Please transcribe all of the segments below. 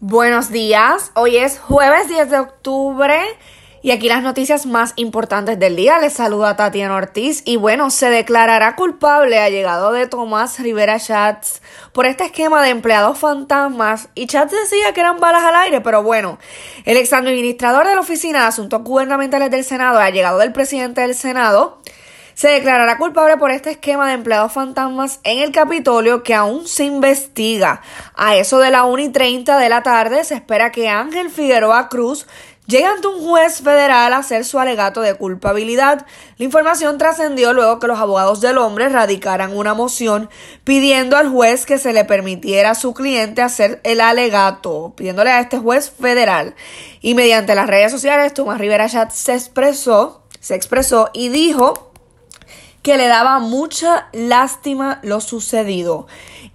Buenos días, hoy es jueves 10 de octubre y aquí las noticias más importantes del día. Les saluda Tatiana Ortiz y bueno, se declarará culpable allegado de Tomás Rivera Chats por este esquema de empleados fantasmas y Chats decía que eran balas al aire, pero bueno, el ex administrador de la Oficina de Asuntos Gubernamentales del Senado, allegado del presidente del Senado, se declarará culpable por este esquema de empleados fantasmas en el Capitolio que aún se investiga. A eso de la 1 y 30 de la tarde se espera que Ángel Figueroa Cruz llegue ante un juez federal a hacer su alegato de culpabilidad. La información trascendió luego que los abogados del hombre radicaran una moción pidiendo al juez que se le permitiera a su cliente hacer el alegato, pidiéndole a este juez federal. Y mediante las redes sociales, Tomás Rivera Chat se expresó, se expresó y dijo que le daba mucha lástima lo sucedido.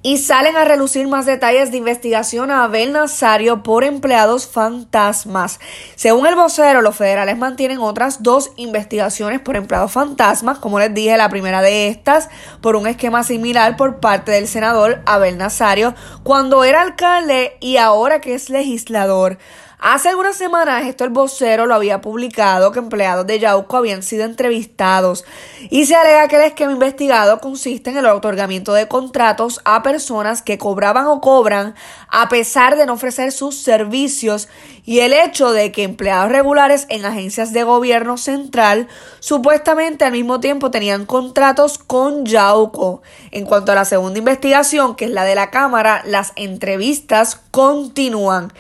Y salen a relucir más detalles de investigación a Abel Nazario por empleados fantasmas. Según el vocero, los federales mantienen otras dos investigaciones por empleados fantasmas, como les dije, la primera de estas por un esquema similar por parte del senador Abel Nazario cuando era alcalde y ahora que es legislador. Hace algunas semanas esto el vocero lo había publicado que empleados de Yauco habían sido entrevistados y se alega que el esquema investigado consiste en el otorgamiento de contratos a personas que cobraban o cobran a pesar de no ofrecer sus servicios y el hecho de que empleados regulares en agencias de gobierno central supuestamente al mismo tiempo tenían contratos con Yauco. En cuanto a la segunda investigación, que es la de la Cámara, las entrevistas continúan.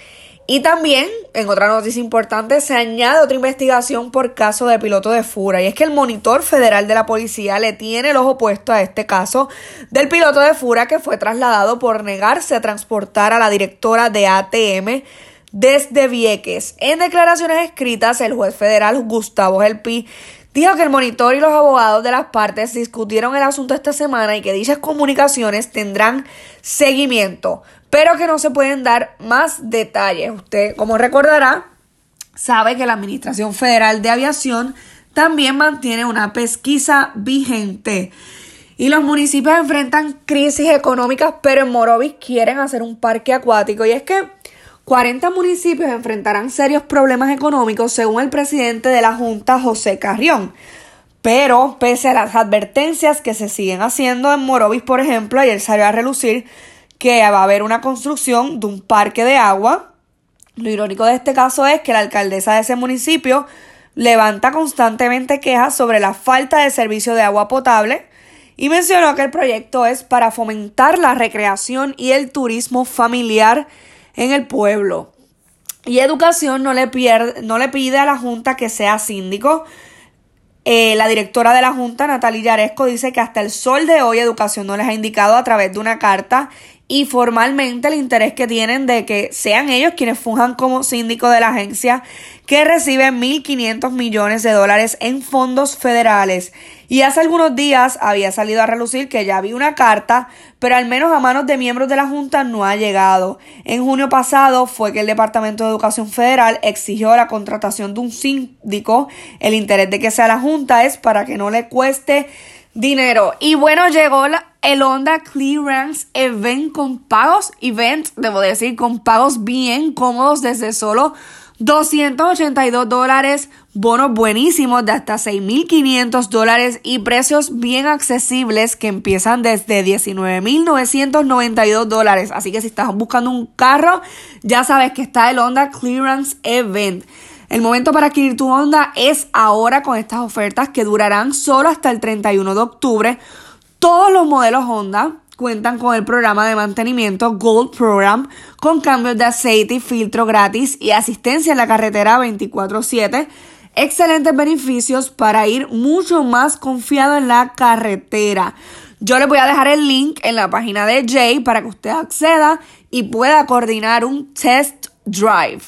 Y también, en otra noticia importante, se añade otra investigación por caso de piloto de fura. Y es que el monitor federal de la policía le tiene el ojo puesto a este caso del piloto de fura que fue trasladado por negarse a transportar a la directora de ATM desde Vieques. En declaraciones escritas, el juez federal Gustavo Gelpi dijo que el monitor y los abogados de las partes discutieron el asunto esta semana y que dichas comunicaciones tendrán seguimiento pero que no se pueden dar más detalles. Usted, como recordará, sabe que la Administración Federal de Aviación también mantiene una pesquisa vigente. Y los municipios enfrentan crisis económicas, pero en Morovis quieren hacer un parque acuático. Y es que 40 municipios enfrentarán serios problemas económicos, según el presidente de la Junta, José Carrión. Pero, pese a las advertencias que se siguen haciendo en Morovis, por ejemplo, ayer salió a relucir que va a haber una construcción de un parque de agua. Lo irónico de este caso es que la alcaldesa de ese municipio levanta constantemente quejas sobre la falta de servicio de agua potable y mencionó que el proyecto es para fomentar la recreación y el turismo familiar en el pueblo. Y Educación no le, pierde, no le pide a la Junta que sea síndico. Eh, la directora de la Junta, Natalia Yaresco, dice que hasta el sol de hoy Educación no les ha indicado a través de una carta y formalmente el interés que tienen de que sean ellos quienes funjan como síndico de la agencia que recibe 1.500 millones de dólares en fondos federales. Y hace algunos días había salido a relucir que ya había una carta, pero al menos a manos de miembros de la Junta no ha llegado. En junio pasado fue que el Departamento de Educación Federal exigió la contratación de un síndico. El interés de que sea la Junta es para que no le cueste dinero. Y bueno, llegó el Honda Clearance Event con pagos, event, debo decir, con pagos bien cómodos desde solo 282 dólares, bonos buenísimos de hasta 6.500 dólares y precios bien accesibles que empiezan desde 19.992 dólares. Así que si estás buscando un carro, ya sabes que está el Honda Clearance Event. El momento para adquirir tu Honda es ahora con estas ofertas que durarán solo hasta el 31 de octubre. Todos los modelos Honda cuentan con el programa de mantenimiento Gold Program con cambios de aceite y filtro gratis y asistencia en la carretera 24/7. Excelentes beneficios para ir mucho más confiado en la carretera. Yo les voy a dejar el link en la página de Jay para que usted acceda y pueda coordinar un test drive.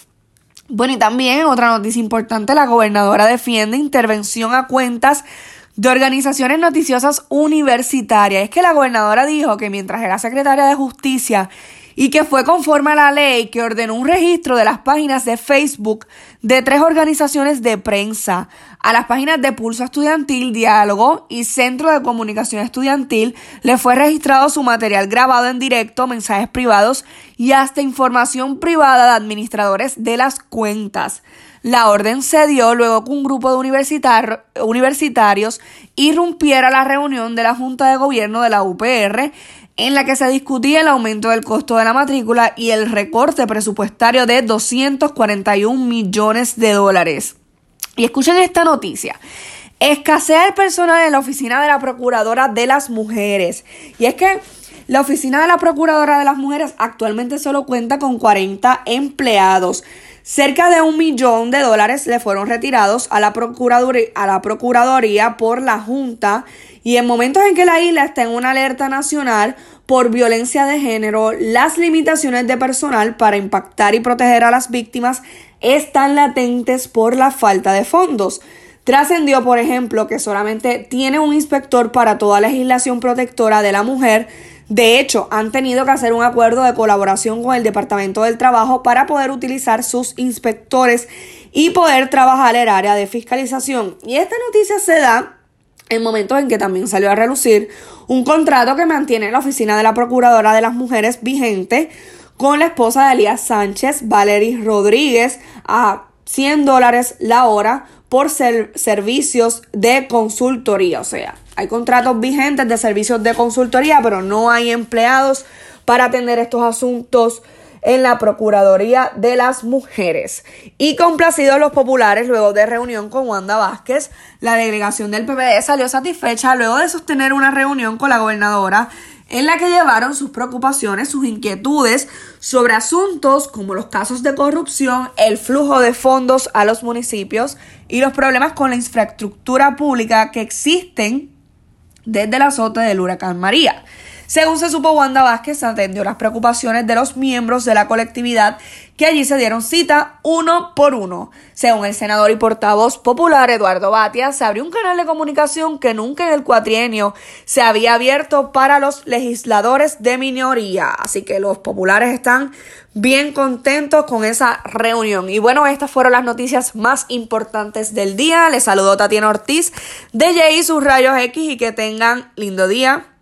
Bueno, y también otra noticia importante, la gobernadora defiende intervención a cuentas de organizaciones noticiosas universitarias. Es que la gobernadora dijo que mientras era secretaria de Justicia y que fue conforme a la ley que ordenó un registro de las páginas de Facebook de tres organizaciones de prensa, a las páginas de Pulso Estudiantil, Diálogo y Centro de Comunicación Estudiantil, le fue registrado su material grabado en directo, mensajes privados y hasta información privada de administradores de las cuentas. La orden se dio luego que un grupo de universitarios irrumpiera la reunión de la Junta de Gobierno de la UPR en la que se discutía el aumento del costo de la matrícula y el recorte presupuestario de 241 millones de dólares. Y escuchen esta noticia. Escasea el personal en la oficina de la Procuradora de las Mujeres. Y es que la oficina de la Procuradora de las Mujeres actualmente solo cuenta con 40 empleados. Cerca de un millón de dólares le fueron retirados a la, Procuraduría, a la Procuraduría por la Junta y en momentos en que la isla está en una alerta nacional por violencia de género, las limitaciones de personal para impactar y proteger a las víctimas están latentes por la falta de fondos. Trascendió, por ejemplo, que solamente tiene un inspector para toda legislación protectora de la mujer, de hecho, han tenido que hacer un acuerdo de colaboración con el Departamento del Trabajo para poder utilizar sus inspectores y poder trabajar el área de fiscalización. Y esta noticia se da en momentos en que también salió a relucir un contrato que mantiene la oficina de la Procuradora de las Mujeres vigente con la esposa de Elías Sánchez, Valerie Rodríguez, a 100 dólares la hora por servicios de consultoría. O sea, hay contratos vigentes de servicios de consultoría, pero no hay empleados para atender estos asuntos en la Procuraduría de las Mujeres. Y complacidos los populares, luego de reunión con Wanda Vázquez, la delegación del PPD salió satisfecha luego de sostener una reunión con la gobernadora en la que llevaron sus preocupaciones, sus inquietudes sobre asuntos como los casos de corrupción, el flujo de fondos a los municipios y los problemas con la infraestructura pública que existen desde el azote del huracán María. Según se supo, Wanda Vázquez atendió las preocupaciones de los miembros de la colectividad que allí se dieron cita uno por uno. Según el senador y portavoz popular Eduardo Batia, se abrió un canal de comunicación que nunca en el cuatrienio se había abierto para los legisladores de minoría. Así que los populares están bien contentos con esa reunión. Y bueno, estas fueron las noticias más importantes del día. Les saludo Tatiana Ortiz de J sus rayos X y que tengan lindo día.